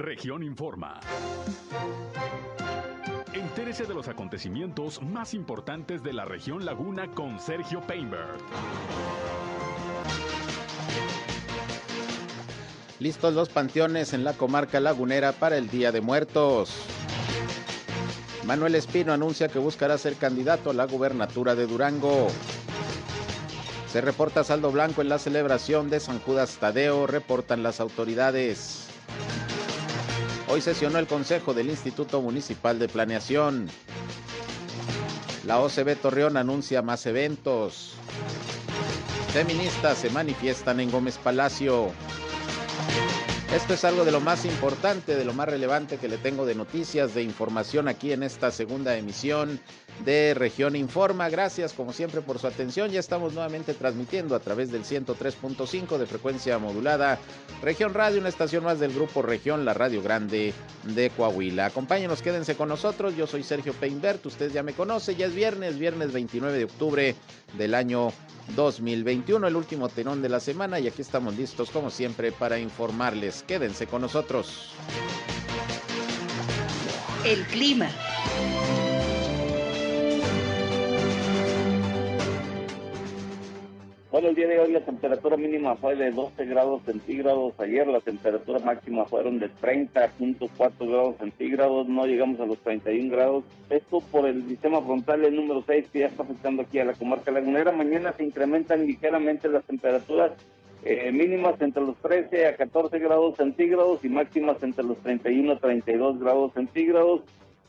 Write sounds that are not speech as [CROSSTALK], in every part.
Región Informa. Entérese de los acontecimientos más importantes de la región Laguna con Sergio Painberg. Listos los panteones en la comarca lagunera para el Día de Muertos. Manuel Espino anuncia que buscará ser candidato a la gubernatura de Durango. Se reporta saldo blanco en la celebración de San Judas Tadeo, reportan las autoridades. Hoy sesionó el Consejo del Instituto Municipal de Planeación. La OCB Torreón anuncia más eventos. Feministas se manifiestan en Gómez Palacio. Esto es algo de lo más importante, de lo más relevante que le tengo de noticias, de información aquí en esta segunda emisión de Región Informa. Gracias como siempre por su atención. Ya estamos nuevamente transmitiendo a través del 103.5 de frecuencia modulada. Región Radio, una estación más del grupo Región, la Radio Grande de Coahuila. Acompáñenos, quédense con nosotros. Yo soy Sergio Peinbert, usted ya me conoce. Ya es viernes, viernes 29 de octubre del año 2021, el último tenón de la semana y aquí estamos listos como siempre para informarles. Quédense con nosotros. El clima. Bueno, el día de hoy la temperatura mínima fue de 12 grados centígrados. Ayer la temperatura máxima fueron de 30.4 grados centígrados. No llegamos a los 31 grados. Esto por el sistema frontal el número 6 que ya está afectando aquí a la comarca lagunera. Mañana se incrementan ligeramente las temperaturas eh, mínimas entre los 13 a 14 grados centígrados y máximas entre los 31 a 32 grados centígrados.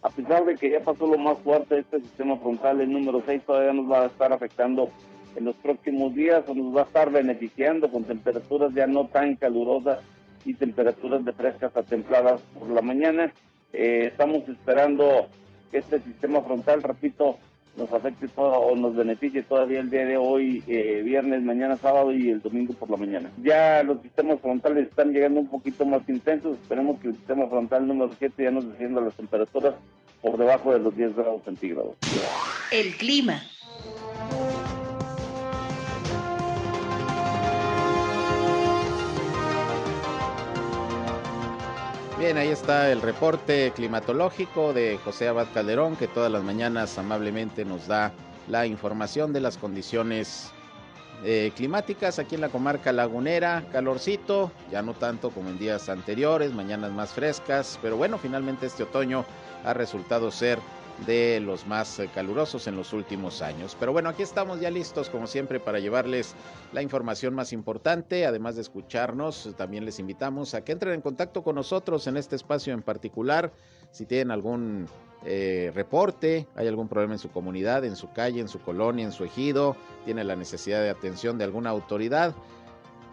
A pesar de que ya pasó lo más fuerte este sistema frontal, el número 6 todavía nos va a estar afectando en los próximos días nos va a estar beneficiando con temperaturas ya no tan calurosas y temperaturas de frescas a templadas por la mañana. Eh, estamos esperando que este sistema frontal, repito, nos afecte todo, o nos beneficie todavía el día de hoy, eh, viernes, mañana sábado y el domingo por la mañana. Ya los sistemas frontales están llegando un poquito más intensos, esperemos que el sistema frontal número 7 ya nos descienda las temperaturas por debajo de los 10 grados centígrados. El clima. Bien, ahí está el reporte climatológico de José Abad Calderón, que todas las mañanas amablemente nos da la información de las condiciones eh, climáticas aquí en la comarca lagunera. Calorcito, ya no tanto como en días anteriores, mañanas más frescas, pero bueno, finalmente este otoño ha resultado ser de los más eh, calurosos en los últimos años. Pero bueno, aquí estamos ya listos como siempre para llevarles la información más importante. Además de escucharnos, también les invitamos a que entren en contacto con nosotros en este espacio en particular. Si tienen algún eh, reporte, hay algún problema en su comunidad, en su calle, en su colonia, en su ejido, tiene la necesidad de atención de alguna autoridad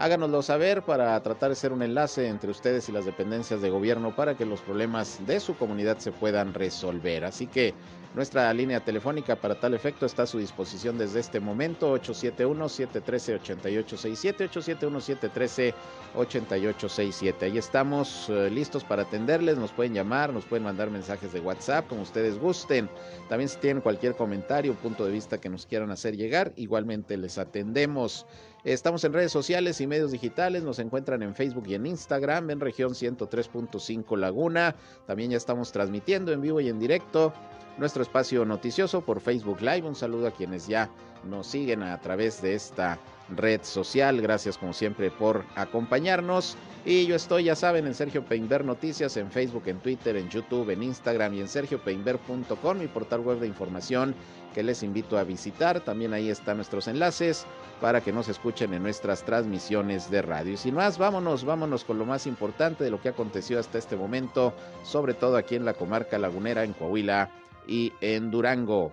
Háganoslo saber para tratar de ser un enlace entre ustedes y las dependencias de gobierno para que los problemas de su comunidad se puedan resolver. Así que nuestra línea telefónica para tal efecto está a su disposición desde este momento, 871-713-8867, 871-713-8867. Ahí estamos eh, listos para atenderles, nos pueden llamar, nos pueden mandar mensajes de WhatsApp, como ustedes gusten. También si tienen cualquier comentario, punto de vista que nos quieran hacer llegar, igualmente les atendemos. Estamos en redes sociales y medios digitales, nos encuentran en Facebook y en Instagram, en región 103.5 Laguna. También ya estamos transmitiendo en vivo y en directo nuestro espacio noticioso por Facebook Live. Un saludo a quienes ya nos siguen a través de esta red social. Gracias como siempre por acompañarnos. Y yo estoy, ya saben, en Sergio Peinber Noticias, en Facebook, en Twitter, en YouTube, en Instagram y en sergiopeinber.com, mi portal web de información que les invito a visitar. También ahí están nuestros enlaces para que nos escuchen en nuestras transmisiones de radio. Y sin más, vámonos, vámonos con lo más importante de lo que aconteció hasta este momento, sobre todo aquí en la comarca lagunera, en Coahuila y en Durango.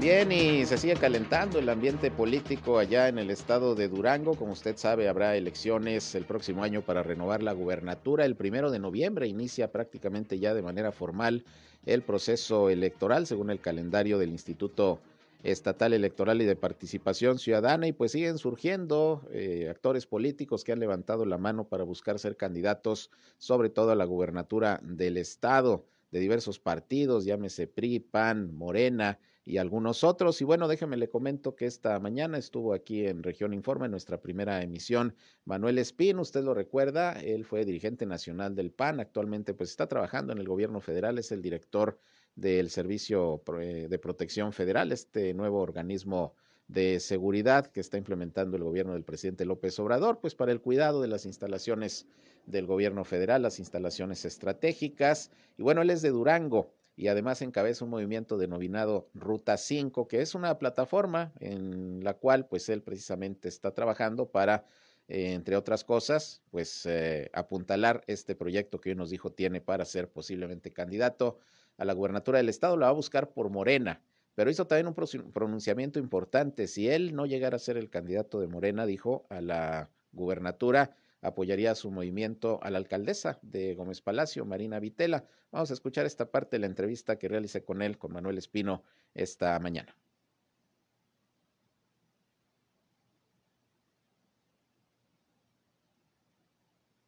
Bien, y se sigue calentando el ambiente político allá en el estado de Durango. Como usted sabe, habrá elecciones el próximo año para renovar la gubernatura. El primero de noviembre inicia prácticamente ya de manera formal el proceso electoral, según el calendario del Instituto Estatal Electoral y de Participación Ciudadana. Y pues siguen surgiendo eh, actores políticos que han levantado la mano para buscar ser candidatos, sobre todo a la gubernatura del estado de diversos partidos, llámese PRI, PAN, Morena, y algunos otros. Y bueno, déjeme le comento que esta mañana estuvo aquí en Región Informe, nuestra primera emisión, Manuel Espín, usted lo recuerda, él fue dirigente nacional del PAN, actualmente pues está trabajando en el gobierno federal, es el director del Servicio eh, de Protección Federal, este nuevo organismo de seguridad que está implementando el gobierno del presidente López Obrador, pues para el cuidado de las instalaciones del gobierno federal, las instalaciones estratégicas. Y bueno, él es de Durango y además encabeza un movimiento denominado Ruta 5, que es una plataforma en la cual pues él precisamente está trabajando para, eh, entre otras cosas, pues eh, apuntalar este proyecto que hoy nos dijo tiene para ser posiblemente candidato a la gubernatura del estado, lo va a buscar por Morena, pero hizo también un pronunciamiento importante. Si él no llegara a ser el candidato de Morena, dijo, a la gubernatura, apoyaría su movimiento a la alcaldesa de Gómez Palacio, Marina Vitela. Vamos a escuchar esta parte de la entrevista que realicé con él, con Manuel Espino, esta mañana.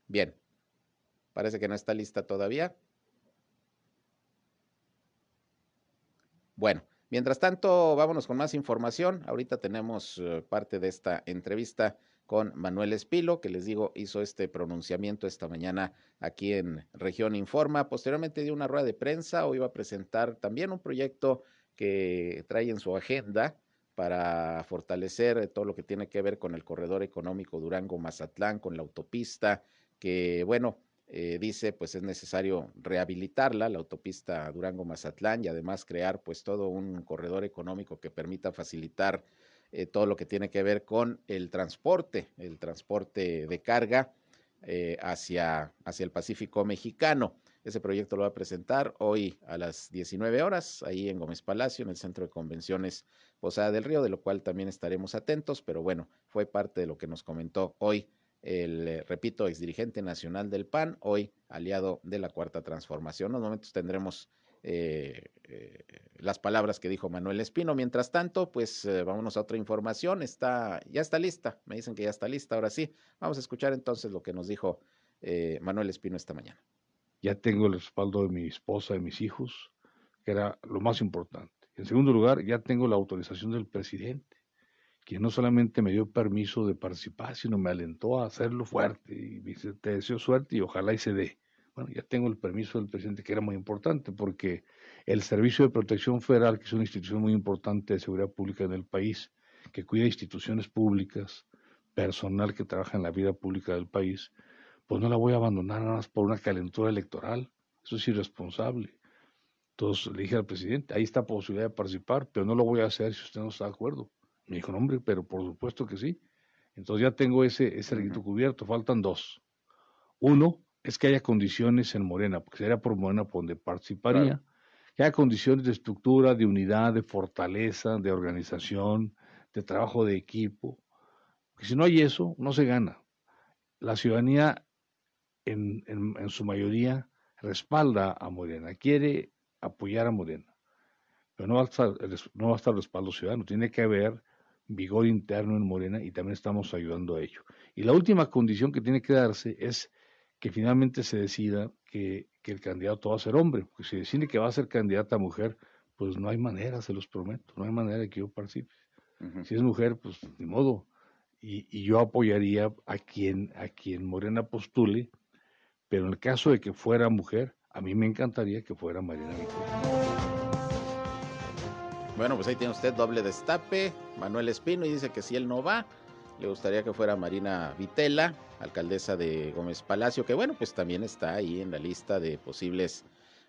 Bien, parece que no está lista todavía. Bueno, mientras tanto, vámonos con más información. Ahorita tenemos eh, parte de esta entrevista con Manuel Espilo, que les digo hizo este pronunciamiento esta mañana aquí en Región Informa. Posteriormente dio una rueda de prensa, hoy va a presentar también un proyecto que trae en su agenda para fortalecer todo lo que tiene que ver con el corredor económico Durango-Mazatlán, con la autopista, que bueno, eh, dice pues es necesario rehabilitarla, la autopista Durango-Mazatlán y además crear pues todo un corredor económico que permita facilitar eh, todo lo que tiene que ver con el transporte, el transporte de carga eh, hacia, hacia el Pacífico mexicano. Ese proyecto lo va a presentar hoy a las 19 horas, ahí en Gómez Palacio, en el Centro de Convenciones Posada del Río, de lo cual también estaremos atentos, pero bueno, fue parte de lo que nos comentó hoy el, eh, repito, exdirigente nacional del PAN, hoy aliado de la Cuarta Transformación. En unos momentos tendremos eh, eh, las palabras que dijo Manuel Espino. Mientras tanto, pues eh, vámonos a otra información. Está, ya está lista. Me dicen que ya está lista. Ahora sí, vamos a escuchar entonces lo que nos dijo Manuel Espino esta mañana. Ya tengo el respaldo de mi esposa y mis hijos, que era lo más importante. En segundo lugar, ya tengo la autorización del presidente, quien no solamente me dio permiso de participar, sino me alentó a hacerlo fuerte. Y me dice, te deseo suerte y ojalá y se dé. Bueno, ya tengo el permiso del presidente, que era muy importante, porque el Servicio de Protección Federal, que es una institución muy importante de seguridad pública en el país, que cuida instituciones públicas, personal que trabaja en la vida pública del país, pues no la voy a abandonar nada más por una calentura electoral. Eso es irresponsable. Entonces le dije al presidente, ahí está posibilidad de participar, pero no lo voy a hacer si usted no está de acuerdo. Me dijo, no, hombre, pero por supuesto que sí. Entonces ya tengo ese, ese requisito cubierto, faltan dos. Uno, es que haya condiciones en Morena, porque sería por Morena por donde participaría, que haya condiciones de estructura, de unidad, de fortaleza, de organización, de trabajo de equipo. Porque si no hay eso, no se gana. La ciudadanía, en, en, su mayoría, respalda a Morena, quiere apoyar a Morena. Pero no va a estar, no va a estar respaldo ciudadano, tiene que haber vigor interno en Morena y también estamos ayudando a ello. Y la última condición que tiene que darse es que finalmente se decida que, el candidato va a ser hombre, porque si decide que va a ser candidata mujer, pues no hay manera, se los prometo, no hay manera de que yo participe. Si es mujer, pues ni modo. Y, yo apoyaría a quien, a quien Morena postule, pero en el caso de que fuera mujer, a mí me encantaría que fuera Mariana Bueno, pues ahí tiene usted doble destape, Manuel Espino, y dice que si él no va, le gustaría que fuera Marina Vitela, alcaldesa de Gómez Palacio, que bueno, pues también está ahí en la lista de posibles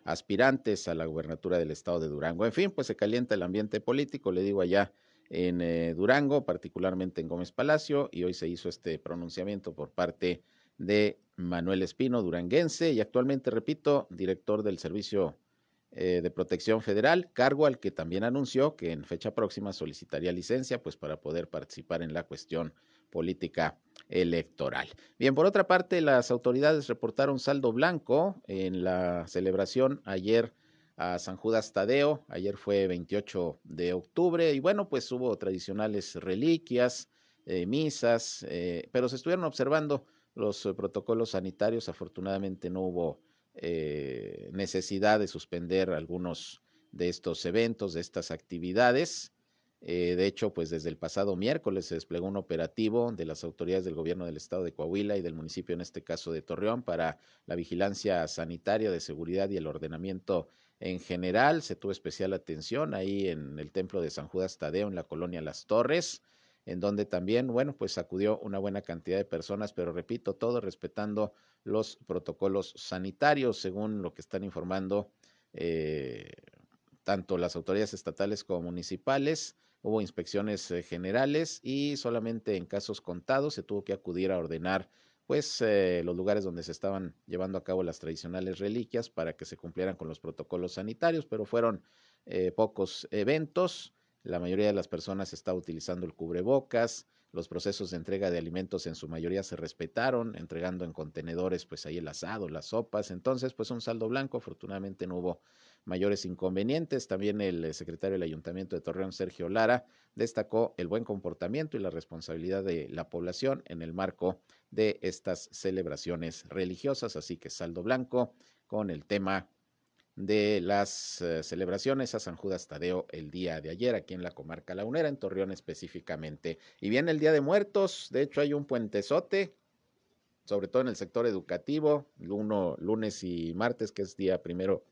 aspirantes a la gubernatura del estado de Durango. En fin, pues se calienta el ambiente político, le digo allá en eh, Durango, particularmente en Gómez Palacio, y hoy se hizo este pronunciamiento por parte de Manuel Espino, duranguense, y actualmente, repito, director del Servicio eh, de Protección Federal, cargo al que también anunció que en fecha próxima solicitaría licencia, pues para poder participar en la cuestión política electoral. Bien, por otra parte, las autoridades reportaron saldo blanco en la celebración ayer a San Judas Tadeo. Ayer fue 28 de octubre y bueno, pues hubo tradicionales reliquias, eh, misas, eh, pero se estuvieron observando los protocolos sanitarios. Afortunadamente no hubo eh, necesidad de suspender algunos de estos eventos, de estas actividades. Eh, de hecho, pues desde el pasado miércoles se desplegó un operativo de las autoridades del gobierno del estado de Coahuila y del municipio, en este caso de Torreón, para la vigilancia sanitaria de seguridad y el ordenamiento en general. Se tuvo especial atención ahí en el templo de San Judas Tadeo, en la colonia Las Torres, en donde también, bueno, pues acudió una buena cantidad de personas, pero repito, todo respetando los protocolos sanitarios, según lo que están informando eh, tanto las autoridades estatales como municipales hubo inspecciones eh, generales y solamente en casos contados se tuvo que acudir a ordenar pues eh, los lugares donde se estaban llevando a cabo las tradicionales reliquias para que se cumplieran con los protocolos sanitarios, pero fueron eh, pocos eventos. La mayoría de las personas estaba utilizando el cubrebocas, los procesos de entrega de alimentos en su mayoría se respetaron, entregando en contenedores pues ahí el asado, las sopas, entonces pues un saldo blanco, afortunadamente no hubo mayores inconvenientes. También el eh, secretario del Ayuntamiento de Torreón, Sergio Lara, destacó el buen comportamiento y la responsabilidad de la población en el marco de estas celebraciones religiosas. Así que saldo blanco con el tema de las eh, celebraciones a San Judas Tadeo el día de ayer aquí en la comarca lagunera, en Torreón específicamente. Y viene el Día de Muertos, de hecho hay un puentezote, sobre todo en el sector educativo, lunes y martes, que es día primero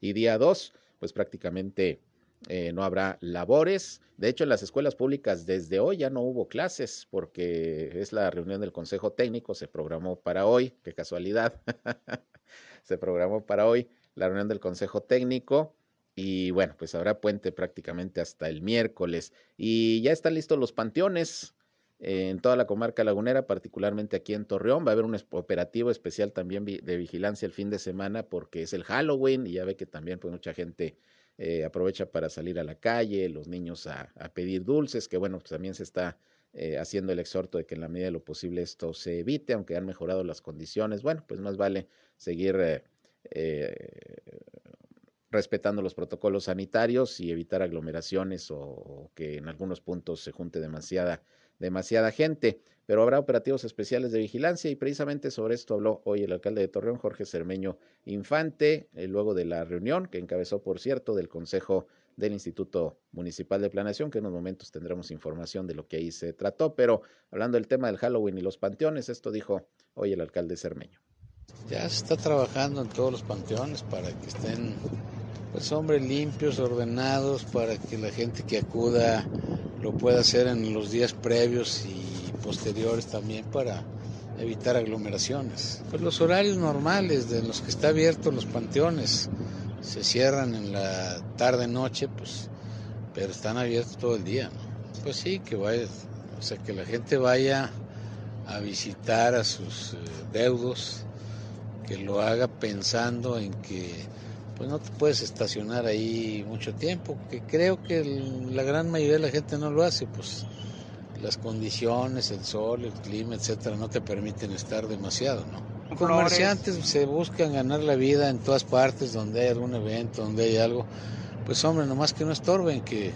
y día 2, pues prácticamente eh, no habrá labores. De hecho, en las escuelas públicas desde hoy ya no hubo clases porque es la reunión del Consejo Técnico, se programó para hoy, qué casualidad, [LAUGHS] se programó para hoy la reunión del Consejo Técnico. Y bueno, pues habrá puente prácticamente hasta el miércoles. Y ya están listos los panteones en toda la comarca lagunera, particularmente aquí en Torreón. Va a haber un operativo especial también de vigilancia el fin de semana porque es el Halloween y ya ve que también pues mucha gente eh, aprovecha para salir a la calle, los niños a, pedir dulces, que bueno, pues también se está eh, haciendo el exhorto de que en la medida de lo posible esto se evite, aunque han mejorado las condiciones. Bueno, pues más vale seguir eh, respetando los protocolos sanitarios y evitar aglomeraciones o que en algunos puntos se junte demasiada demasiada gente, pero habrá operativos especiales de vigilancia y precisamente sobre esto habló hoy el alcalde de Torreón, Jorge Cermeño Infante, eh, luego de la reunión que encabezó, por cierto, del Consejo del Instituto Municipal de Planeación, que en unos momentos tendremos información de lo que ahí se trató, pero hablando del tema del Halloween y los panteones, esto dijo hoy el alcalde Cermeño. Ya se está trabajando en todos los panteones para que estén, pues hombre, limpios, ordenados, para que la gente que acuda lo puede hacer en los días previos y posteriores también para evitar aglomeraciones. Pues los horarios normales de los que está abiertos los panteones se cierran en la tarde noche, pues, pero están abiertos todo el día, Pues sí, que vaya, o sea, que la gente vaya a visitar a sus eh, deudos, que lo haga pensando en que pues no te puedes estacionar ahí mucho tiempo, que creo que la gran mayoría de la gente no lo hace, pues las condiciones, el sol, el clima, etcétera, no te permiten estar demasiado, ¿no? Los comerciantes se buscan ganar la vida en todas partes donde hay algún evento, donde hay algo, pues hombre, nomás que no estorben, que,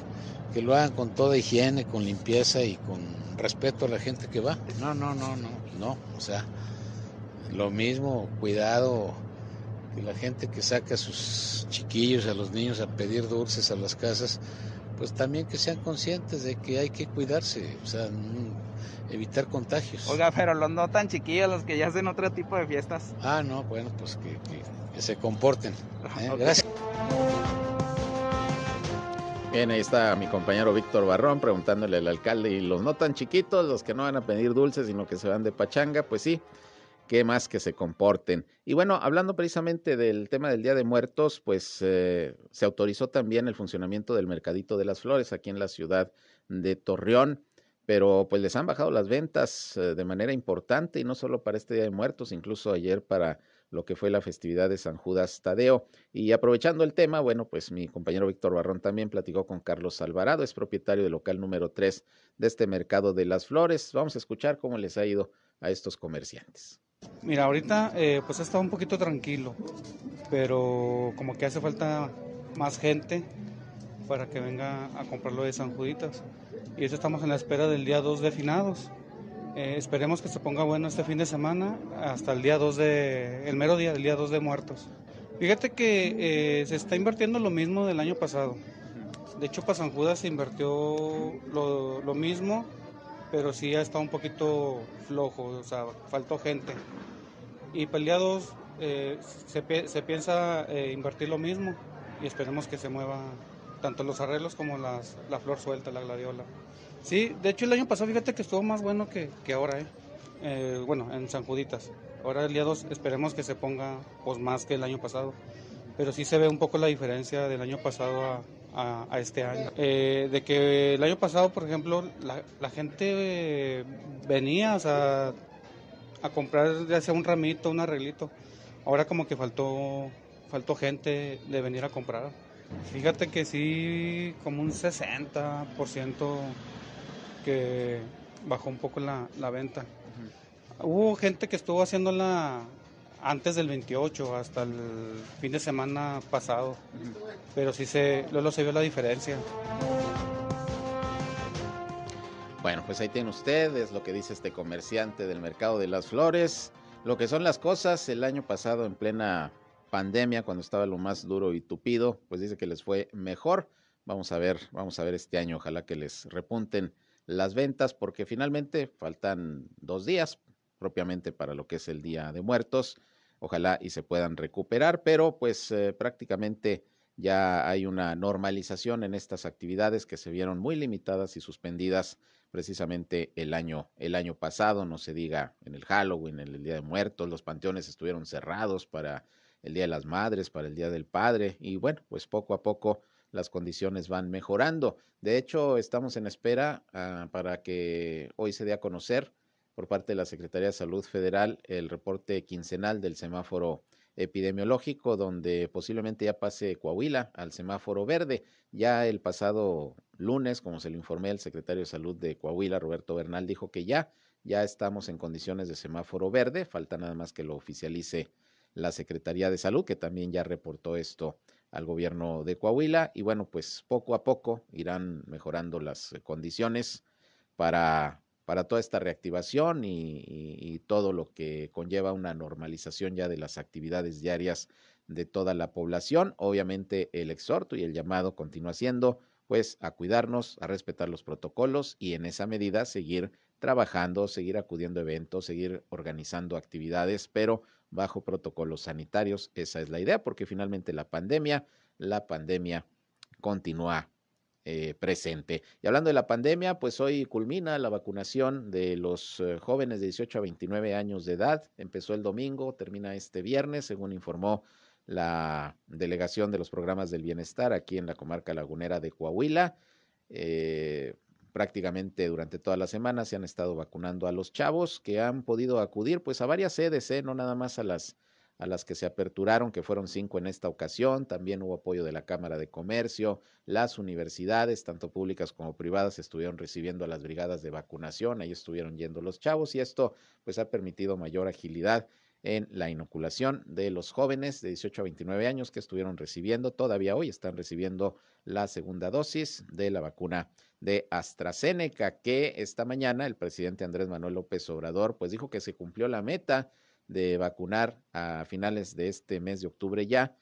que lo hagan con toda higiene, con limpieza y con respeto a la gente que va. No, no, no, no, no, o sea, lo mismo, cuidado que la gente que saca a sus chiquillos, a los niños a pedir dulces a las casas, pues también que sean conscientes de que hay que cuidarse, o sea, evitar contagios. Oiga, pero los no tan chiquillos, los que ya hacen otro tipo de fiestas. Ah, no, bueno, pues que, se comporten. ¿eh? Gracias. Bien, ahí está mi compañero Víctor Barrón preguntándole al alcalde, y los no tan chiquitos, los que no van a pedir dulces, sino que se van de pachanga, pues sí, qué más que se comporten. Y bueno, hablando precisamente del tema del Día de Muertos, pues eh, se autorizó también el funcionamiento del Mercadito de las Flores aquí en la ciudad de Torreón, pero pues les han bajado las ventas eh, de manera importante y no solo para este Día de Muertos, incluso ayer para lo que fue la festividad de San Judas Tadeo. Y aprovechando el tema, bueno, pues mi compañero Víctor Barrón también platicó con Carlos Alvarado, es propietario del local número 3 de este Mercado de las Flores. Vamos a escuchar cómo les ha ido a estos comerciantes. Mira, ahorita eh, pues ha estado un poquito tranquilo, pero como que hace falta más gente para que venga a comprarlo de San Juditas. Y eso estamos en la espera del día 2 de finados. Eh, esperemos que se ponga bueno este fin de semana hasta el día 2 de, el mero día, el día 2 de muertos. Fíjate que eh, se está invirtiendo lo mismo del año pasado. De hecho, para San Judas se invirtió lo, lo mismo, pero sí ha estado un poquito flojo, o sea, faltó gente. Y 2 eh, se, se, piensa eh, invertir lo mismo y esperemos que se mueva tanto los arreglos como las, la flor suelta, la gladiola. Sí, de hecho el año pasado fíjate que estuvo más bueno que, que ahora, ¿eh? ¿eh? bueno, en San Juditas. Ahora el día 2 esperemos que se ponga pues más que el año pasado. Pero sí se ve un poco la diferencia del año pasado a, a, este año. Eh, de que el año pasado, por ejemplo, la, la gente venía o sea, a comprar ya sea un ramito, un arreglito. Ahora como que faltó, faltó gente de venir a comprar. Fíjate que sí, como un 60% que bajó un poco la, la venta. Uh -huh. Hubo gente que estuvo haciéndola antes del 28 hasta el fin de semana pasado, pero sí se, luego se vio la diferencia. Bueno, pues ahí tiene usted, es lo que dice este comerciante del mercado de las flores. Lo que son las cosas, el año pasado en plena pandemia, cuando estaba lo más duro y tupido, pues dice que les fue mejor. Vamos a ver, vamos a ver este año, ojalá que les repunten las ventas, porque finalmente faltan dos días propiamente para lo que es el Día de Muertos. Ojalá y se puedan recuperar, pero pues eh, prácticamente ya hay una normalización en estas actividades que se vieron muy limitadas y suspendidas precisamente el año, el año pasado, no se diga en el Halloween, en el Día de Muertos, los panteones estuvieron cerrados para el Día de las Madres, para el Día del Padre, y bueno, pues poco a poco las condiciones van mejorando. De hecho, estamos en espera uh, para que hoy se dé a conocer por parte de la Secretaría de Salud Federal el reporte quincenal del semáforo epidemiológico, donde posiblemente ya pase Coahuila al semáforo verde. Ya el pasado lunes, como se le informé al secretario de Salud de Coahuila, Roberto Bernal, dijo que ya, ya estamos en condiciones de semáforo verde, falta nada más que lo oficialice la Secretaría de Salud, que también ya reportó esto al gobierno de Coahuila, y bueno, pues poco a poco irán mejorando las condiciones para para toda esta reactivación y, todo lo que conlleva una normalización ya de las actividades diarias de toda la población. Obviamente el exhorto y el llamado continúa siendo pues a cuidarnos, a respetar los protocolos y en esa medida seguir trabajando, seguir acudiendo a eventos, seguir organizando actividades, pero bajo protocolos sanitarios. Esa es la idea, porque finalmente la pandemia, la pandemia continúa eh, presente. Y hablando de la pandemia, pues hoy culmina la vacunación de los eh, jóvenes de 18 a 29 años de edad. Empezó el domingo, termina este viernes, según informó la delegación de los programas del bienestar aquí en la comarca lagunera de Coahuila. Eh, prácticamente durante toda la semana se han estado vacunando a los chavos que han podido acudir pues a varias sedes, ¿eh? no nada más a las a las que se aperturaron, que fueron cinco en esta ocasión. También hubo apoyo de la Cámara de Comercio. Las universidades, tanto públicas como privadas, estuvieron recibiendo a las brigadas de vacunación. Ahí estuvieron yendo los chavos y esto pues ha permitido mayor agilidad en la inoculación de los jóvenes de 18 a 29 años que estuvieron recibiendo, todavía hoy están recibiendo la segunda dosis de la vacuna de AstraZeneca, que esta mañana el presidente Andrés Manuel López Obrador pues dijo que se cumplió la meta de vacunar a finales de este mes de octubre ya,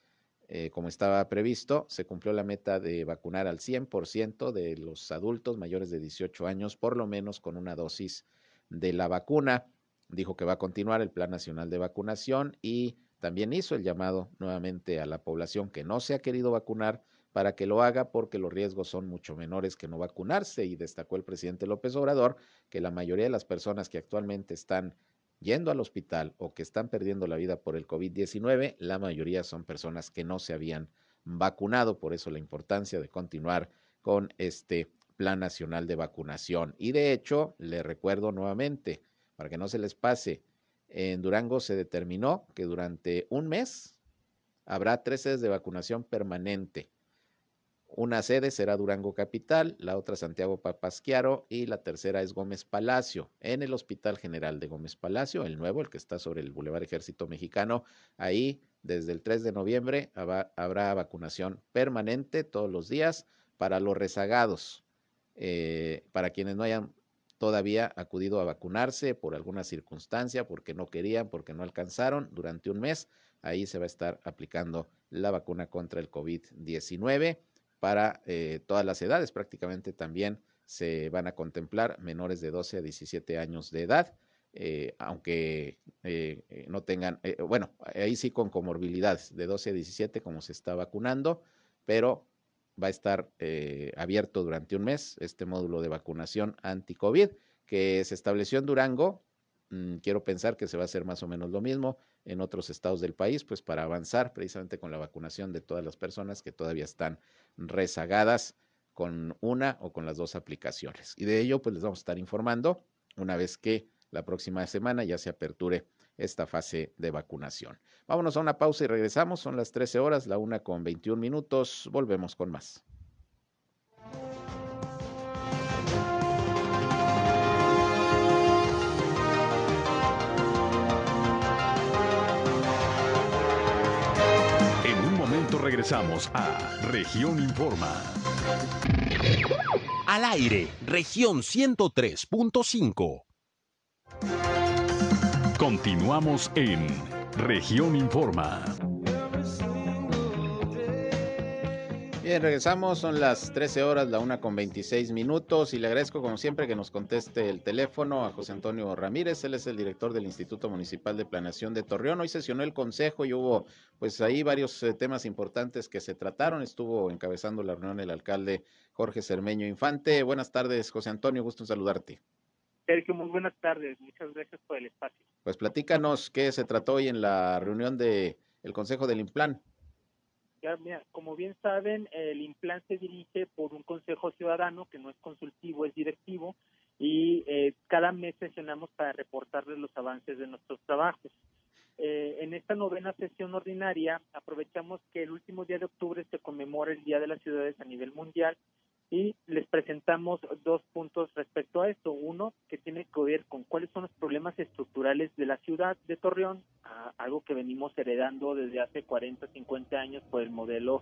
eh, como estaba previsto, se cumplió la meta de vacunar al 100% de los adultos mayores de 18 años, por lo menos con una dosis de la vacuna. Dijo que va a continuar el Plan Nacional de Vacunación y también hizo el llamado nuevamente a la población que no se ha querido vacunar para que lo haga porque los riesgos son mucho menores que no vacunarse y destacó el presidente López Obrador que la mayoría de las personas que actualmente están yendo al hospital o que están perdiendo la vida por el COVID-19, la mayoría son personas que no se habían vacunado, por eso la importancia de continuar con este Plan Nacional de Vacunación. Y de hecho, le recuerdo nuevamente, para que no se les pase, en Durango se determinó que durante un mes habrá tres sedes de vacunación permanente. Una sede será Durango Capital, la otra Santiago Papasquiaro y la tercera es Gómez Palacio, en el Hospital General de Gómez Palacio, el nuevo, el que está sobre el Boulevard Ejército Mexicano. Ahí, desde el 3 de noviembre, habrá vacunación permanente todos los días para los rezagados, eh, para quienes no hayan todavía acudido a vacunarse por alguna circunstancia, porque no querían, porque no alcanzaron durante un mes, ahí se va a estar aplicando la vacuna contra el COVID-19 para eh, todas las edades, prácticamente también se van a contemplar menores de 12 a 17 años de edad. Eh, aunque eh, eh, no tengan, bueno, ahí sí con comorbilidades de 12 a 17 como se está vacunando, pero va a estar abierto durante un mes este módulo de vacunación anti-COVID que se estableció en Durango. Mm, quiero pensar que se va a hacer más o menos lo mismo en otros estados del país, pues para avanzar precisamente con la vacunación de todas las personas que todavía están rezagadas con una o con las dos aplicaciones. Y de ello, pues les vamos a estar informando una vez que la próxima semana ya se aperture esta fase de vacunación. Vámonos a una pausa y regresamos. Son las 13 horas, la una con 21 minutos. Volvemos con más. Regresamos a Región Informa. Al aire, región 103.5. Continuamos en Región Informa. Bien, regresamos, son las 13 horas, la una con 26 minutos y le agradezco como siempre que nos conteste el teléfono a José Antonio Ramírez, él es el director del Instituto Municipal de Planeación de Torreón. Hoy sesionó el consejo y hubo pues ahí varios eh, temas importantes que se trataron, estuvo encabezando la reunión el alcalde Jorge Cermeño Infante. Buenas tardes, José Antonio, gusto en saludarte. Sergio, muy buenas tardes. Muchas gracias por el espacio. Pues platícanos qué se trató hoy en la reunión del el Consejo del Implan. Ya, mira, como bien saben, el Implan se dirige por un Consejo Ciudadano que no es consultivo, es directivo, y eh, cada mes sesionamos para reportarles los avances de nuestros trabajos. Eh, en esta novena sesión ordinaria aprovechamos que el último día de octubre se conmemora el Día de las Ciudades a nivel mundial y les presentamos dos puntos respecto a esto. Uno, que tiene que ver con cuáles son los problemas estructurales de la ciudad de Torreón, algo que venimos heredando desde hace 40, 50 años por el modelo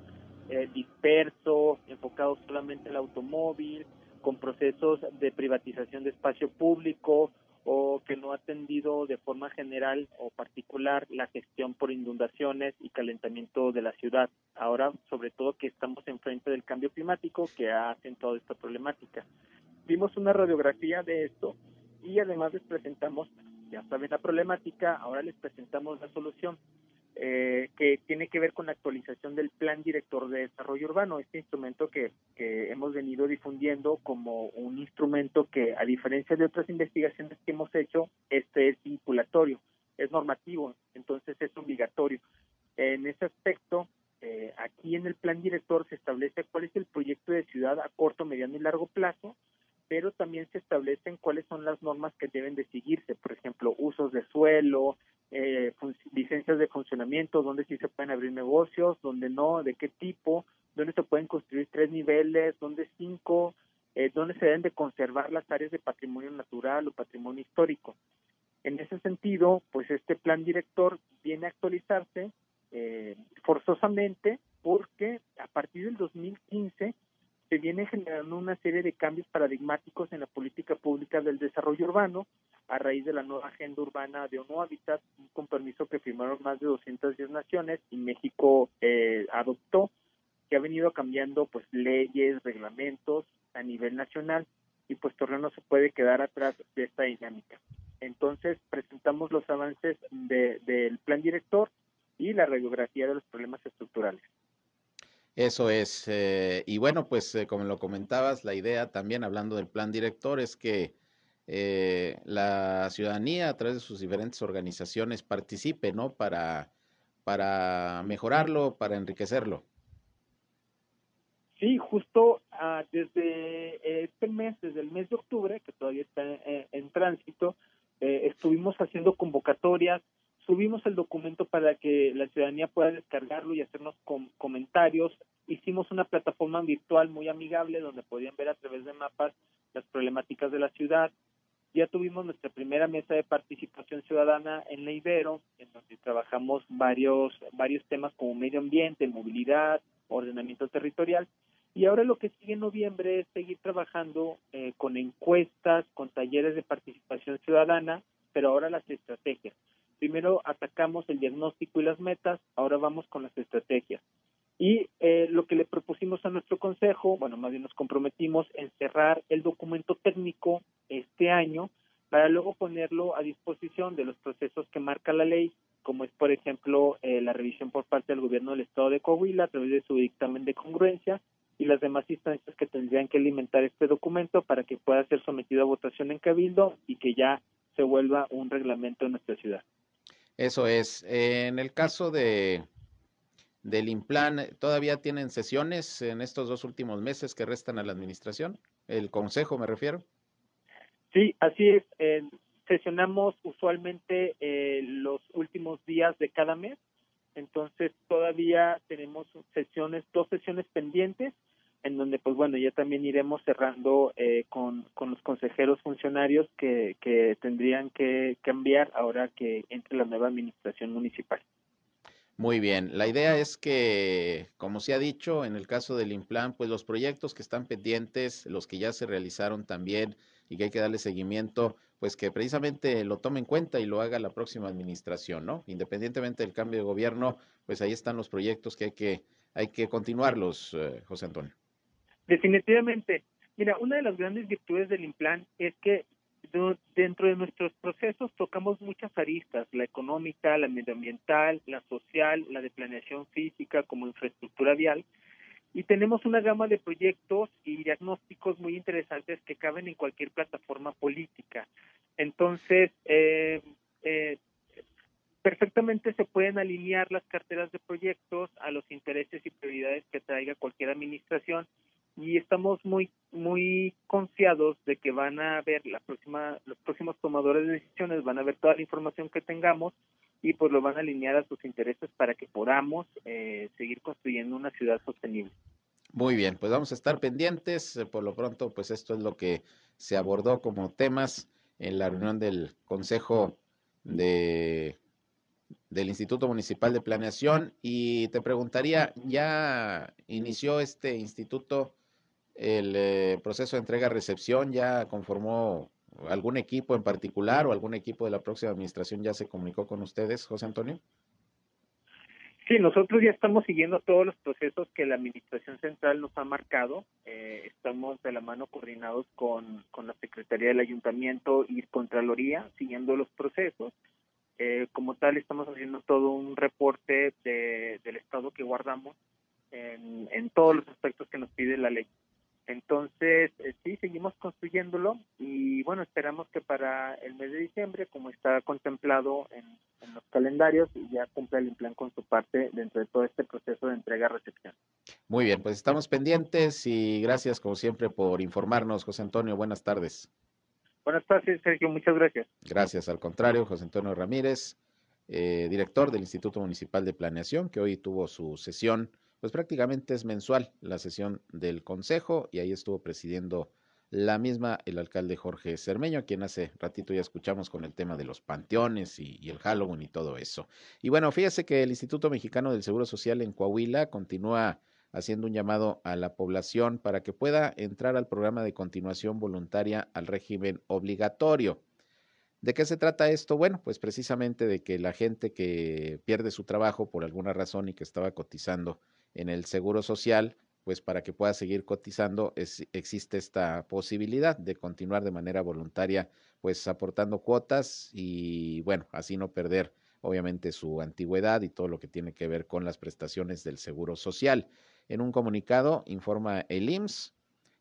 eh, disperso, enfocado solamente al automóvil, con procesos de privatización de espacio público, o que no ha atendido de forma general o particular la gestión por inundaciones y calentamiento de la ciudad. Ahora, sobre todo que estamos enfrente del cambio climático que ha acentuado esta problemática. Vimos una radiografía de esto y además les presentamos, ya saben la problemática, ahora les presentamos la solución. Eh, que tiene que ver con la actualización del Plan Director de Desarrollo Urbano, este instrumento que, que hemos venido difundiendo como un instrumento que, a diferencia de otras investigaciones que hemos hecho, este es vinculatorio, es normativo, entonces es obligatorio. En ese aspecto, eh, aquí en el Plan Director se establece cuál es el proyecto de ciudad a corto, mediano y largo plazo, pero también se establecen cuáles son las normas que deben de seguirse, por ejemplo, usos de suelo, eh, licencias de funcionamiento, donde sí se pueden abrir negocios, donde no, de qué tipo, donde se pueden construir tres niveles, donde cinco, eh, donde se deben de conservar las áreas de patrimonio natural o patrimonio histórico. En ese sentido, pues este plan director viene a actualizarse eh, forzosamente porque a partir del 2015 se viene generando una serie de cambios paradigmáticos en la política pública del desarrollo urbano a raíz de la nueva agenda urbana de ONU Habitat, un compromiso que firmaron más de 210 naciones y México eh, adoptó, que ha venido cambiando pues leyes, reglamentos a nivel nacional y pues Torreón no se puede quedar atrás de esta dinámica. Entonces presentamos los avances del plan director y la radiografía de los problemas estructurales. Eso es. Eh, y bueno, pues eh, como lo comentabas, la idea también hablando del plan director es que eh, la ciudadanía a través de sus diferentes organizaciones participe, ¿no? Para, para mejorarlo, para enriquecerlo. Sí, justo ah, desde este mes, desde el mes de octubre, que todavía está en tránsito, estuvimos haciendo convocatorias subimos el documento para que la ciudadanía pueda descargarlo y hacernos comentarios. Hicimos una plataforma virtual muy amigable donde podían ver a través de mapas las problemáticas de la ciudad. Ya tuvimos nuestra primera mesa de participación ciudadana en la Ibero, en donde trabajamos varios, varios temas como medio ambiente, movilidad, ordenamiento territorial. Y ahora lo que sigue en noviembre es seguir trabajando eh, con encuestas, con talleres de participación ciudadana, pero ahora las estrategias Primero atacamos el diagnóstico y las metas, ahora vamos con las estrategias. Y eh, lo que le propusimos a nuestro consejo, bueno, más bien nos comprometimos en cerrar el documento técnico este año para luego ponerlo a disposición de los procesos que marca la ley, como es, por ejemplo, eh, la revisión por parte del gobierno del Estado de Coahuila a través de su dictamen de congruencia y las demás instancias que tendrían que alimentar este documento para que pueda ser sometido a votación en Cabildo y que ya se vuelva un reglamento en nuestra ciudad. Eso es. En el caso de del Implan, ¿todavía tienen sesiones en estos dos últimos meses que restan a la administración? El consejo, me refiero. Sí, así es. Eh, sesionamos usualmente eh, los últimos días de cada mes, entonces todavía tenemos sesiones, dos sesiones pendientes, en donde pues bueno, ya también iremos cerrando eh, con, con los consejeros funcionarios que, que tendrían que cambiar ahora que entre la nueva administración municipal. Muy bien, la idea es que, como se ha dicho, en el caso del Implan, pues los proyectos que están pendientes, los que ya se realizaron también y que hay que darle seguimiento, pues que precisamente lo tome en cuenta y lo haga la próxima administración, ¿no? Independientemente del cambio de gobierno, pues ahí están los proyectos que hay que, hay que continuarlos, eh, José Antonio. Definitivamente. Mira, una de las grandes virtudes del Implan es que dentro de nuestros procesos tocamos muchas aristas, la económica, la medioambiental, la social, la de planeación física como infraestructura vial, y tenemos una gama de proyectos y diagnósticos muy interesantes que caben en cualquier plataforma política. Entonces, eh, eh, perfectamente se pueden alinear las carteras de proyectos a los intereses y prioridades que traiga cualquier administración y estamos muy muy confiados de que van a ver la próxima los próximos tomadores de decisiones van a ver toda la información que tengamos y pues lo van a alinear a sus intereses para que podamos eh, seguir construyendo una ciudad sostenible. Muy bien, pues vamos a estar pendientes. Por lo pronto, pues esto es lo que se abordó como temas en la reunión del Consejo de del Instituto Municipal de Planeación y te preguntaría, ¿ya inició este instituto el eh, proceso de entrega-recepción? ¿Ya conformó algún equipo en particular o algún equipo de la próxima administración ya se comunicó con ustedes, José Antonio? Sí, nosotros ya estamos siguiendo todos los procesos que la Administración Central nos ha marcado. Eh, estamos de la mano coordinados con, con la Secretaría del Ayuntamiento y Contraloría, siguiendo los procesos. Eh, como tal, estamos haciendo todo un reporte de, del estado que guardamos en, en todos los aspectos que nos pide la ley. Entonces, eh, sí, seguimos construyéndolo y bueno, esperamos que para el mes de diciembre, como está contemplado en, los calendarios, ya cumpla el plan con su parte dentro de todo este proceso de entrega-recepción. Muy bien, pues estamos pendientes y gracias como siempre por informarnos, José Antonio. Buenas tardes. Buenas tardes, Sergio. Muchas gracias. Gracias, al contrario, José Antonio Ramírez, eh, director del Instituto Municipal de Planeación, que hoy tuvo su sesión pues prácticamente es mensual la sesión del Consejo y ahí estuvo presidiendo la misma el alcalde Jorge Cermeño, quien hace ratito ya escuchamos con el tema de los panteones y, y, el Halloween y todo eso. Y bueno, fíjese que el Instituto Mexicano del Seguro Social en Coahuila continúa haciendo un llamado a la población para que pueda entrar al programa de continuación voluntaria al régimen obligatorio. ¿De qué se trata esto? Bueno, pues precisamente de que la gente que pierde su trabajo por alguna razón y que estaba cotizando en el Seguro Social, pues para que pueda seguir cotizando existe esta posibilidad de continuar de manera voluntaria, pues aportando cuotas y bueno, así no perder obviamente su antigüedad y todo lo que tiene que ver con las prestaciones del Seguro Social. En un comunicado informa el IMSS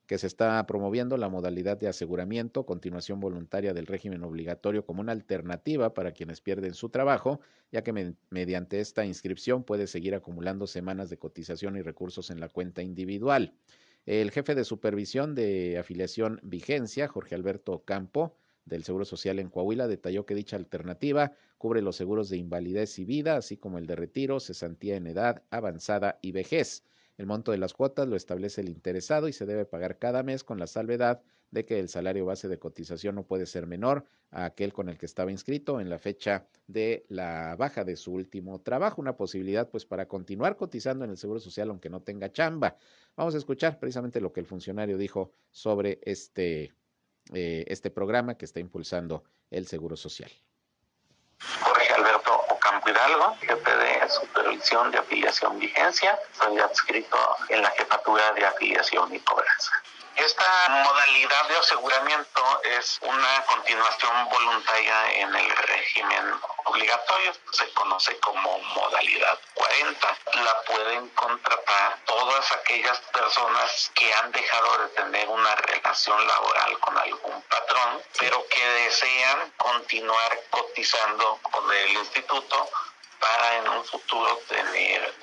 que se está promoviendo la modalidad de aseguramiento, continuación voluntaria del régimen obligatorio como una alternativa para quienes pierden su trabajo, ya que mediante esta inscripción puede seguir acumulando semanas de cotización y recursos en la cuenta individual. El jefe de supervisión de afiliación Vigencia, Jorge Alberto Campo, del Seguro Social en Coahuila, detalló que dicha alternativa cubre los seguros de invalidez y vida, así como el de retiro, cesantía en edad avanzada y vejez. El monto de las cuotas lo establece el interesado y se debe pagar cada mes con la salvedad de que el salario base de cotización no puede ser menor a aquel con el que estaba inscrito en la fecha de la baja de su último trabajo, una posibilidad pues para continuar cotizando en el Seguro Social aunque no tenga chamba. Vamos a escuchar precisamente lo que el funcionario dijo sobre este, eh, este programa que está impulsando el Seguro Social. Ocampo Hidalgo, jefe de supervisión de afiliación vigencia. Soy adscrito en la jefatura de afiliación y cobranza. Esta modalidad de aseguramiento es una continuación voluntaria en el régimen obligatorio, se conoce como modalidad 40. La pueden contratar todas aquellas personas que han dejado de tener una relación laboral con algún patrón, pero que desean continuar cotizando con el instituto para en un futuro tener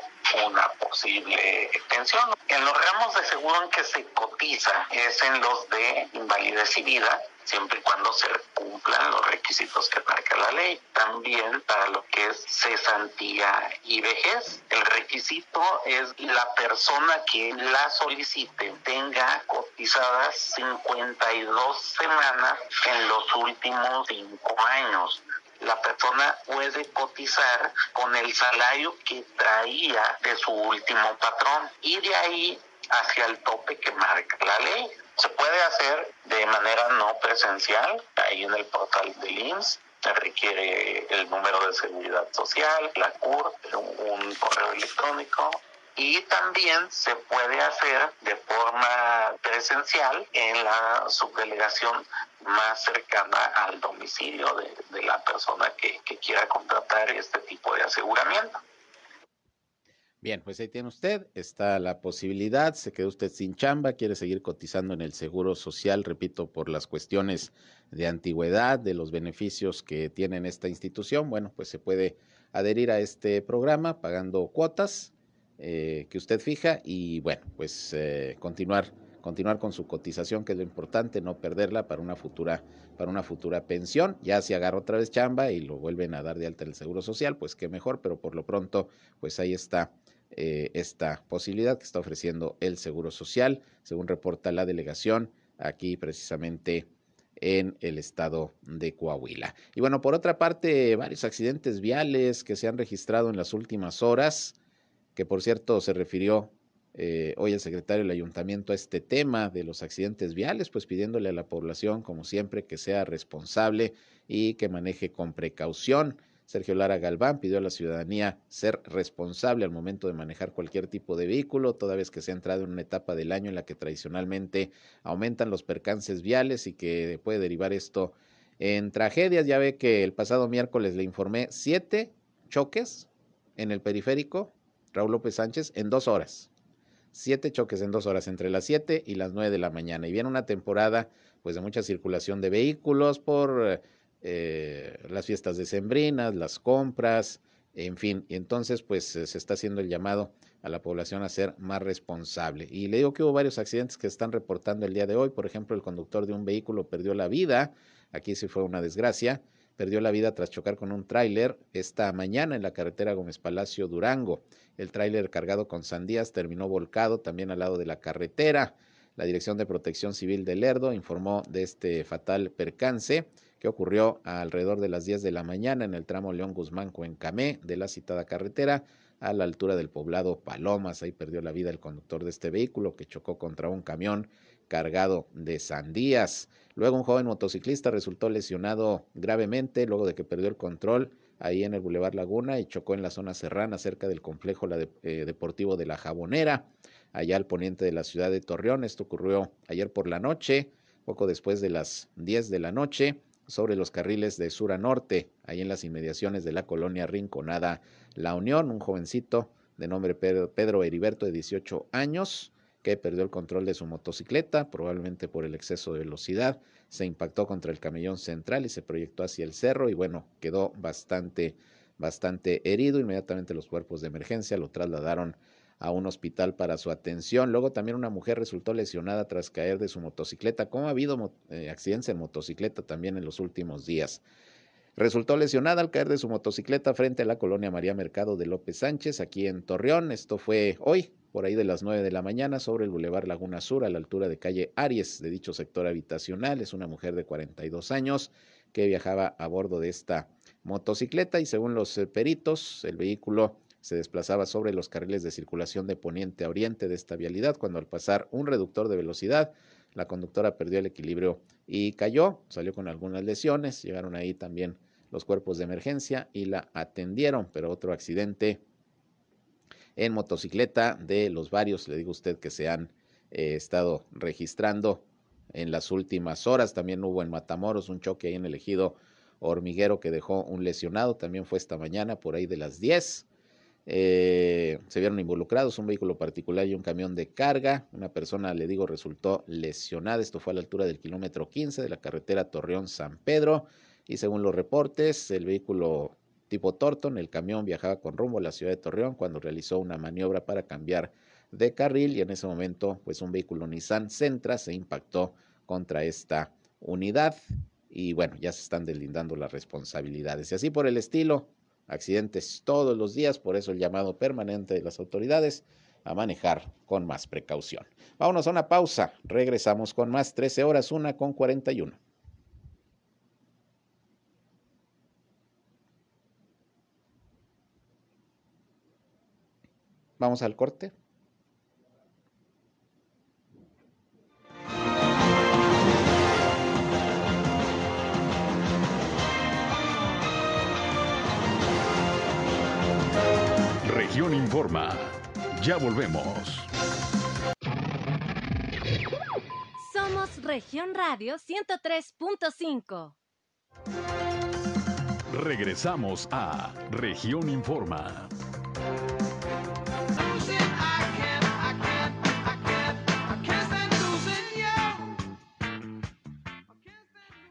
una posible pensión. En los ramos de seguro en que se cotiza es en los de invalidez y vida, siempre y cuando se cumplan los requisitos que marca la ley. También para lo que es cesantía y vejez, el requisito es la persona que la solicite tenga cotizadas 52 semanas en los últimos cinco años la persona puede cotizar con el salario que traía de su último patrón y de ahí hacia el tope que marca la ley. Se puede hacer de manera no presencial, ahí en el portal del IMSS, requiere el número de seguridad social, la CUR, un correo electrónico y también se puede hacer de forma presencial en la subdelegación más cercana al domicilio de, la persona que, que quiera contratar este tipo de aseguramiento. Bien, pues ahí tiene usted, está la posibilidad, se quedó usted sin chamba, quiere seguir cotizando en el Seguro Social, repito, por las cuestiones de antigüedad, de los beneficios que tiene esta institución, bueno, pues se puede adherir a este programa pagando cuotas eh, que usted fija y bueno, pues eh, continuar continuar con su cotización, que es lo importante, no perderla para una futura, para una futura pensión. Ya si agarra otra vez chamba y lo vuelven a dar de alta el Seguro Social, pues qué mejor, pero por lo pronto, pues ahí está eh, esta posibilidad que está ofreciendo el Seguro Social, según reporta la delegación aquí precisamente en el estado de Coahuila. Y bueno, por otra parte, varios accidentes viales que se han registrado en las últimas horas que por cierto se refirió eh, hoy el secretario del ayuntamiento a este tema de los accidentes viales, pues pidiéndole a la población, como siempre, que sea responsable y que maneje con precaución. Sergio Lara Galván pidió a la ciudadanía ser responsable al momento de manejar cualquier tipo de vehículo, toda vez que se ha entrado en una etapa del año en la que tradicionalmente aumentan los percances viales y que puede derivar esto en tragedias. Ya ve que el pasado miércoles le informé siete choques en el periférico Raúl López Sánchez en dos horas. Siete choques en dos horas, entre las siete y las nueve de la mañana. Y viene una temporada pues de mucha circulación de vehículos por eh, las fiestas decembrinas, las compras, en fin. Y entonces pues se está haciendo el llamado a la población a ser más responsable. Y le digo que hubo varios accidentes que están reportando el día de hoy. Por ejemplo, el conductor de un vehículo perdió la vida. Aquí sí fue una desgracia perdió la vida tras chocar con un tráiler esta mañana en la carretera Gómez Palacio Durango. El tráiler cargado con sandías terminó volcado también al lado de la carretera. La Dirección de Protección Civil de Lerdo informó de este fatal percance que ocurrió alrededor de las 10 de la mañana en el tramo León Guzmán Cuencamé de la citada carretera a la altura del poblado Palomas. Ahí perdió la vida el conductor de este vehículo que chocó contra un camión cargado de sandías. Luego un joven motociclista resultó lesionado gravemente luego de que perdió el control ahí en el Boulevard Laguna y chocó en la zona serrana cerca del complejo eh, deportivo de la Jabonera, allá al poniente de la ciudad de Torreón. Esto ocurrió ayer por la noche, poco después de las 10 de la noche, sobre los carriles de sur a norte, ahí en las inmediaciones de la colonia Rinconada La Unión. Un jovencito de nombre Pedro Heriberto, de 18 años, que perdió el control de su motocicleta, probablemente por el exceso de velocidad, se impactó contra el camellón central y se proyectó hacia el cerro y bueno, quedó bastante, bastante herido. Inmediatamente los cuerpos de emergencia lo trasladaron a un hospital para su atención. Luego también una mujer resultó lesionada tras caer de su motocicleta, como ha habido eh, accidentes en motocicleta también en los últimos días. Resultó lesionada al caer de su motocicleta frente a la colonia María Mercado de López Sánchez, aquí en Torreón. Esto fue hoy, por ahí de las 9 de la mañana, sobre el Boulevard Laguna Sur, a la altura de calle Aries, de dicho sector habitacional. Es una mujer de 42 años que viajaba a bordo de esta motocicleta y según los eh, peritos, el vehículo se desplazaba sobre los carriles de circulación de poniente a oriente de esta vialidad cuando al pasar un reductor de velocidad, la conductora perdió el equilibrio y cayó, salió con algunas lesiones, llegaron ahí también los cuerpos de emergencia y la atendieron, pero otro accidente en motocicleta de los varios, le digo a usted, que se han eh, estado registrando en las últimas horas. También hubo en Matamoros un choque ahí en el ejido hormiguero que dejó un lesionado, también fue esta mañana por ahí de las 10. Eh, se vieron involucrados un vehículo particular y un camión de carga. Una persona, le digo, resultó lesionada. Esto fue a la altura del kilómetro 15 de la carretera Torreón-San Pedro. Y según los reportes, el vehículo tipo Torton, el camión viajaba con rumbo a la ciudad de Torreón cuando realizó una maniobra para cambiar de carril y en ese momento, pues un vehículo Nissan Sentra se impactó contra esta unidad y bueno, ya se están deslindando las responsabilidades. Y así por el estilo, accidentes todos los días, por eso el llamado permanente de las autoridades a manejar con más precaución. Vámonos a una pausa, regresamos con más 13 horas, una con 41. Vamos al corte. Informa. Ya volvemos. Somos Región Radio 103.5. Regresamos a Región Informa.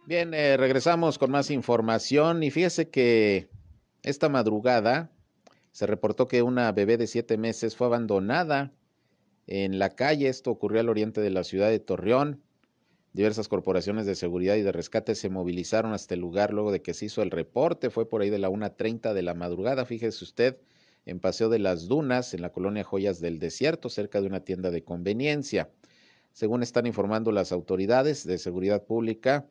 Bien, eh, regresamos con más información y fíjese que esta madrugada se reportó que una bebé de siete meses fue abandonada en la calle. Esto ocurrió al oriente de la ciudad de Torreón. Diversas corporaciones de seguridad y de rescate se movilizaron hasta el lugar luego de que se hizo el reporte. Fue por ahí de la 1.30 de la madrugada, fíjese usted, en Paseo de las Dunas, en la colonia Joyas del Desierto, cerca de una tienda de conveniencia. Según están informando las autoridades de seguridad pública,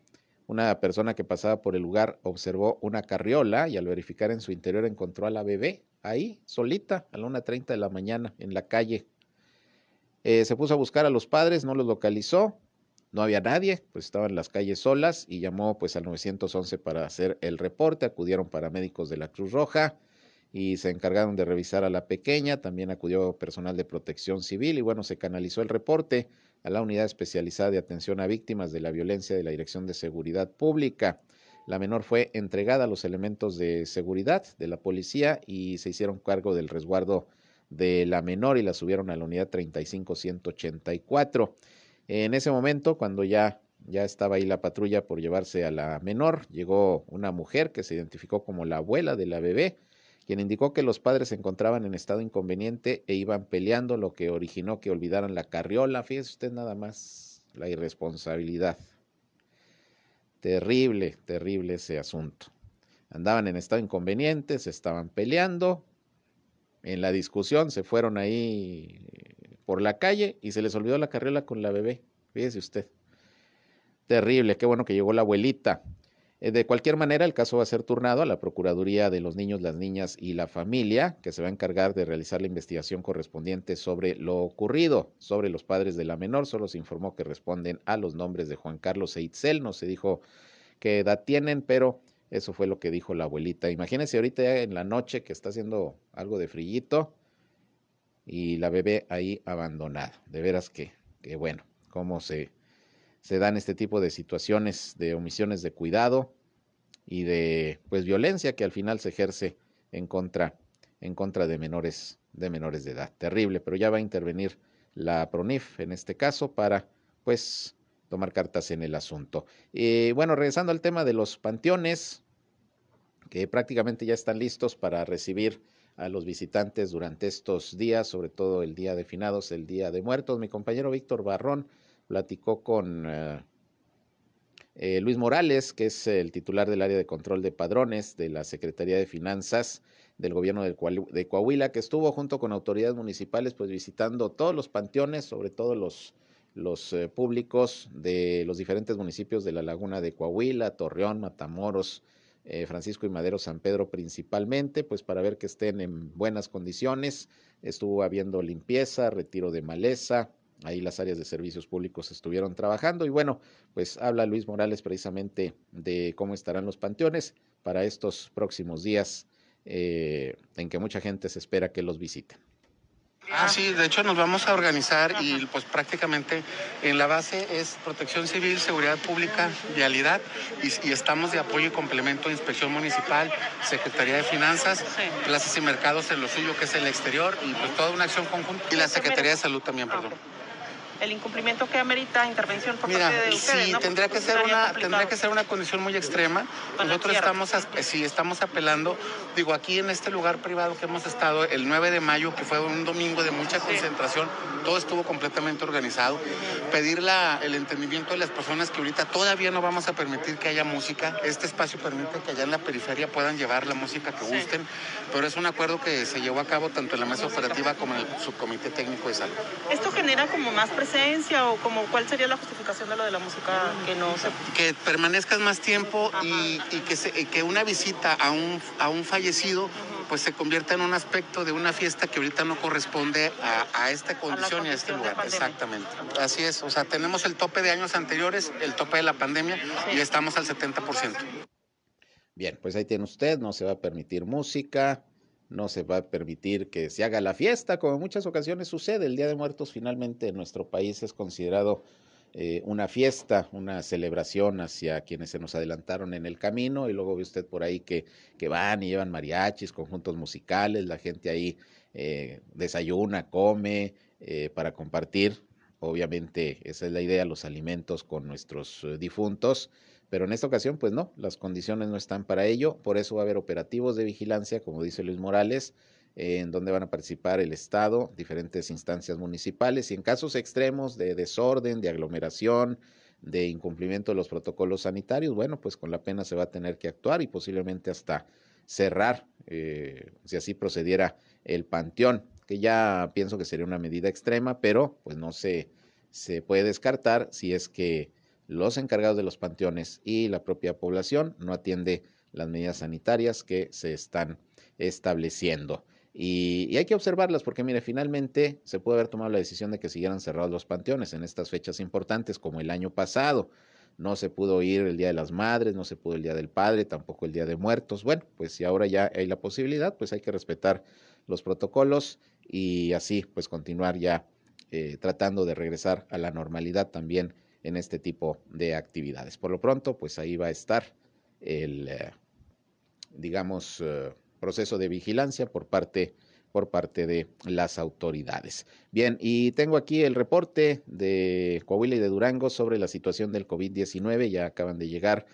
una persona que pasaba por el lugar observó una carriola y al verificar en su interior encontró a la bebé ahí, solita, a la 1.30 de la mañana, en la calle. Eh, se puso a buscar a los padres, no los localizó, no había nadie, pues estaban las calles solas y llamó pues al 911 para hacer el reporte, acudieron paramédicos de la Cruz Roja y se encargaron de revisar a la pequeña, también acudió personal de protección civil y bueno, se canalizó el reporte a la unidad especializada de atención a víctimas de la violencia de la Dirección de Seguridad Pública. La menor fue entregada a los elementos de seguridad de la policía y se hicieron cargo del resguardo de la menor y la subieron a la unidad 35184. En ese momento, cuando ya, ya estaba ahí la patrulla por llevarse a la menor, llegó una mujer que se identificó como la abuela de la bebé, quien indicó que los padres se encontraban en estado inconveniente e iban peleando, lo que originó que olvidaran la carriola. Fíjese usted nada más la irresponsabilidad. Terrible, terrible ese asunto. Andaban en estado inconveniente, se estaban peleando. En la discusión se fueron ahí por la calle y se les olvidó la carriola con la bebé. Fíjese usted. Terrible, qué bueno que llegó la abuelita. Eh, de cualquier manera, el caso va a ser turnado a la Procuraduría de los Niños, las Niñas y la Familia, que se va a encargar de realizar la investigación correspondiente sobre lo ocurrido. Sobre los padres de la menor, solo se informó que responden a los nombres de Juan Carlos e Itzel. No se dijo qué edad tienen, pero eso fue lo que dijo la abuelita. Imagínense ahorita en la noche que está haciendo algo de frillito y la bebé ahí abandonada. De veras que, que bueno, cómo se se dan este tipo de situaciones de omisiones de cuidado y de pues violencia que al final se ejerce en contra en contra de menores de menores de edad. Terrible, pero ya va a intervenir la PRONIF en este caso para pues tomar cartas en el asunto. Y bueno, regresando al tema de los panteones que prácticamente ya están listos para recibir a los visitantes durante estos días, sobre todo el día de finados, el día de muertos. Mi compañero Víctor Barrón platicó con eh, eh, Luis Morales, que es el titular del área de control de padrones de la Secretaría de Finanzas del gobierno de, Coahuila, que estuvo junto con autoridades municipales, pues visitando todos los panteones, sobre todo los, los eh, públicos de los diferentes municipios de la laguna de Coahuila, Torreón, Matamoros, Francisco y Madero, San Pedro principalmente, pues para ver que estén en buenas condiciones. Estuvo habiendo limpieza, retiro de maleza, ahí las áreas de servicios públicos estuvieron trabajando. Y bueno, pues habla Luis Morales precisamente de cómo estarán los panteones para estos próximos días eh, en que mucha gente se espera que los visiten. Ah, sí, de hecho nos vamos a organizar y pues prácticamente en la base es protección civil, seguridad pública, vialidad y, estamos de apoyo y complemento de inspección municipal, Secretaría de Finanzas, plazas y mercados en lo suyo que es el exterior y pues toda una acción conjunta. Y la Secretaría de Salud también, perdón el incumplimiento que amerita intervención por parte de ustedes, sí, tendría que ser una tendría que ser una condición muy extrema. Nosotros estamos sí estamos apelando, digo, aquí en este lugar privado que hemos estado el 9 de mayo, que fue un domingo de mucha concentración, todo estuvo completamente organizado. Pedir la, el entendimiento de las personas que ahorita todavía no vamos a permitir que haya música. Este espacio permite que allá en la periferia puedan llevar la música que gusten, pero es un acuerdo que se llevó a cabo tanto en la mesa operativa como en el subcomité técnico de salud. Esto genera como más presencia o como cuál sería la justificación de lo de la música que no se... Que permanezcas más tiempo y, que, que una visita a un, a un fallecido pues se convierta en un aspecto de una fiesta que ahorita no corresponde a, esta condición y a este lugar. Exactamente. Así es, o sea, tenemos el tope de años anteriores, el tope de la pandemia y estamos al 70%. Bien, pues ahí tiene usted, no se va a permitir música, no se va a permitir que se haga la fiesta, como en muchas ocasiones sucede. El Día de Muertos finalmente en nuestro país es considerado eh, una fiesta, una celebración hacia quienes se nos adelantaron en el camino y luego ve usted por ahí que, que van y llevan mariachis, conjuntos musicales, la gente ahí eh, desayuna, come eh, para compartir. Obviamente esa es la idea, los alimentos con nuestros difuntos pero en esta ocasión, pues no, las condiciones no están para ello, por eso va a haber operativos de vigilancia, como dice Luis Morales, en donde van a participar el Estado, diferentes instancias municipales y en casos extremos de desorden, de aglomeración, de incumplimiento de los protocolos sanitarios, bueno, pues con la pena se va a tener que actuar y posiblemente hasta cerrar, eh, si así procediera el panteón, que ya pienso que sería una medida extrema, pero pues no se, se puede descartar si es que los encargados de los panteones y la propia población no atiende las medidas sanitarias que se están estableciendo. Y, hay que observarlas porque, mire, finalmente se puede haber tomado la decisión de que siguieran cerrados los panteones en estas fechas importantes como el año pasado. No se pudo ir el Día de las Madres, no se pudo el Día del Padre, tampoco el Día de Muertos. Bueno, pues si ahora ya hay la posibilidad, pues hay que respetar los protocolos y así pues continuar ya eh, tratando de regresar a la normalidad también en este tipo de actividades. Por lo pronto, pues ahí va a estar el, eh, digamos, eh, proceso de vigilancia por parte por parte de las autoridades. Bien, y tengo aquí el reporte de Coahuila y de Durango sobre la situación del COVID-19. Ya acaban de llegar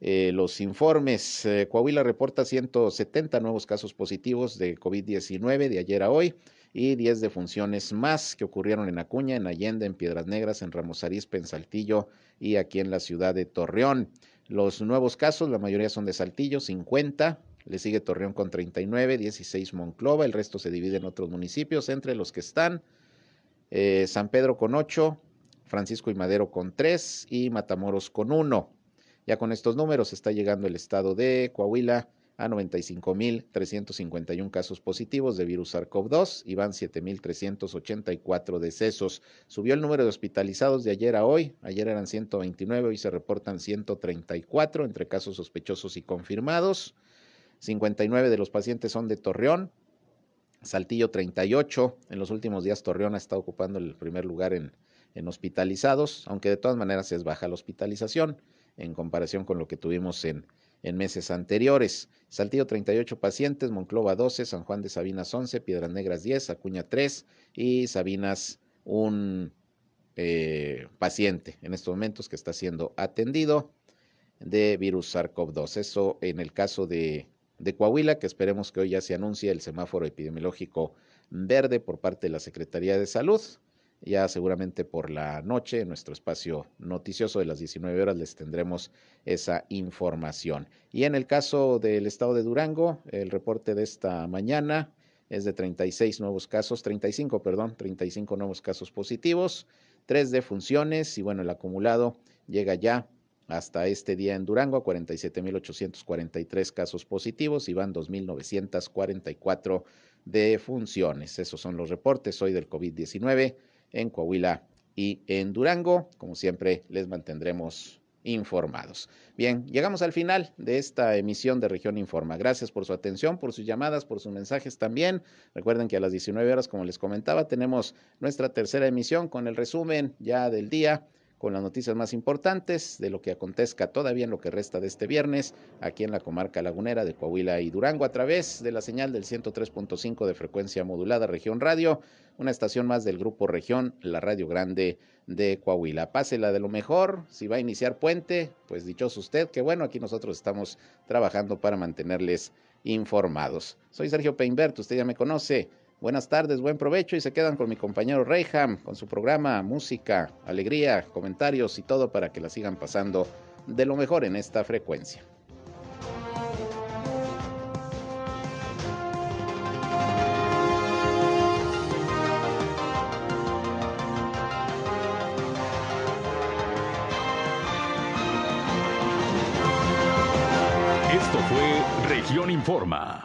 eh, los informes. Coahuila reporta 170 nuevos casos positivos de COVID-19 de ayer a hoy y 10 defunciones más que ocurrieron en Acuña, en Allende, en Piedras Negras, en Ramos Arizpe, en Saltillo y aquí en la ciudad de Torreón. Los nuevos casos, la mayoría son de Saltillo, 50, le sigue Torreón con 39, 16 Monclova, el resto se divide en otros municipios, entre los que están eh, San Pedro con 8, Francisco y Madero con 3 y Matamoros con 1. Ya con estos números está llegando el estado de Coahuila a 95.351 casos positivos de virus SARS-CoV-2 y van 7.384 decesos. Subió el número de hospitalizados de ayer a hoy. Ayer eran 129, hoy se reportan 134 entre casos sospechosos y confirmados. 59 de los pacientes son de Torreón, Saltillo 38. En los últimos días Torreón ha estado ocupando el primer lugar en, en hospitalizados, aunque de todas maneras es baja la hospitalización en comparación con lo que tuvimos en en meses anteriores. Saltillo 38 pacientes, Monclova 12, San Juan de Sabinas 11, Piedras Negras 10, Acuña 3 y Sabinas un eh, paciente en estos momentos que está siendo atendido de virus SARS-CoV-2. Eso en el caso de, de Coahuila, que esperemos que hoy ya se anuncie el semáforo epidemiológico verde por parte de la Secretaría de Salud. Ya seguramente por la noche, en nuestro espacio noticioso de las 19 horas, les tendremos esa información. Y en el caso del estado de Durango, el reporte de esta mañana es de 36 nuevos casos, 35, perdón, 35 nuevos casos positivos, tres defunciones y bueno, el acumulado llega ya hasta este día en Durango a 47.843 casos positivos y van 2.944 defunciones. Esos son los reportes hoy del COVID-19 en Coahuila y en Durango. Como siempre, les mantendremos informados. Bien, llegamos al final de esta emisión de Región Informa. Gracias por su atención, por sus llamadas, por sus mensajes también. Recuerden que a las 19 horas, como les comentaba, tenemos nuestra tercera emisión con el resumen ya del día con las noticias más importantes de lo que acontezca todavía en lo que resta de este viernes aquí en la comarca lagunera de Coahuila y Durango a través de la señal del 103.5 de frecuencia modulada Región Radio, una estación más del grupo Región, la Radio Grande de Coahuila. Pásela de lo mejor, si va a iniciar puente, pues dichoso usted, que bueno, aquí nosotros estamos trabajando para mantenerles informados. Soy Sergio Peinbert, usted ya me conoce. Buenas tardes, buen provecho y se quedan con mi compañero Reyham, con su programa, música, alegría, comentarios y todo para que la sigan pasando de lo mejor en esta frecuencia. Esto fue Región Informa.